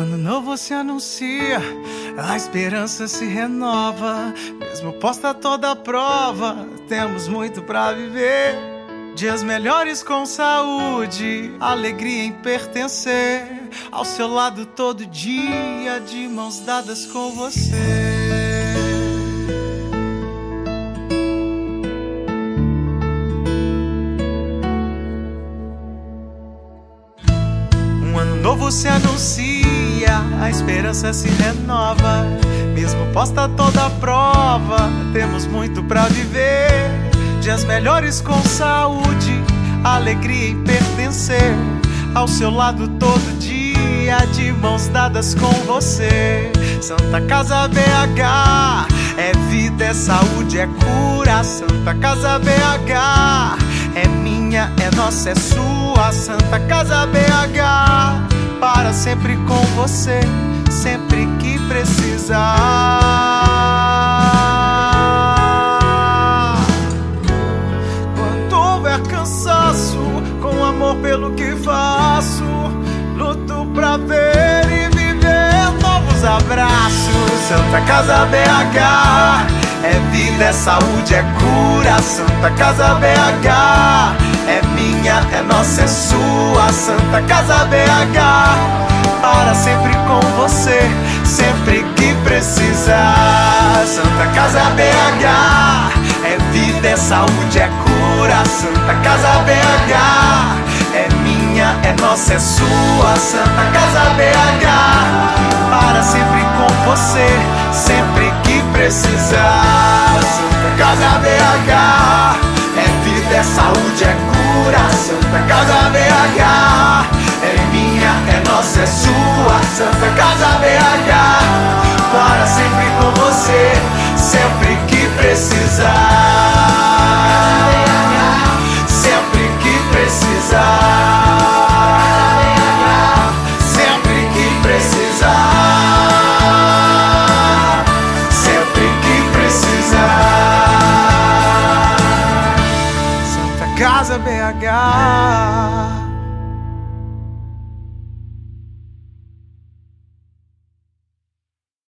Um ano novo se anuncia, a esperança se renova. Mesmo posta toda a prova, temos muito para viver. Dias melhores com saúde, alegria em pertencer. Ao seu lado todo dia, de mãos dadas com você. novo se anuncia, a esperança se renova. Mesmo posta toda a prova, temos muito para viver. Dias melhores com saúde, alegria em pertencer. Ao seu lado todo dia, de mãos dadas com você. Santa Casa BH, é vida, é saúde, é cura. Santa Casa BH, é minha, é nossa, é sua. Santa Casa BH para sempre com você, sempre que precisar. Quando houver cansaço, com amor pelo que faço, luto pra ver e viver novos abraços. Santa Casa BH. É vida, é saúde, é cura, Santa Casa BH. É minha, é nossa, é sua, Santa Casa BH. Para sempre com você, sempre que precisar. Santa Casa BH. É vida, é saúde, é cura, Santa Casa BH. É minha, é nossa, é sua, Santa Casa BH. Para sempre com você, sempre que precisar. Santa Casa BH. É vida, é saúde, é cura, Santa Casa BH. Santa Casa BH. Para sempre com você, sempre que precisar. Sempre que precisar. Sempre que precisar. Sempre que precisar. Santa Casa BH.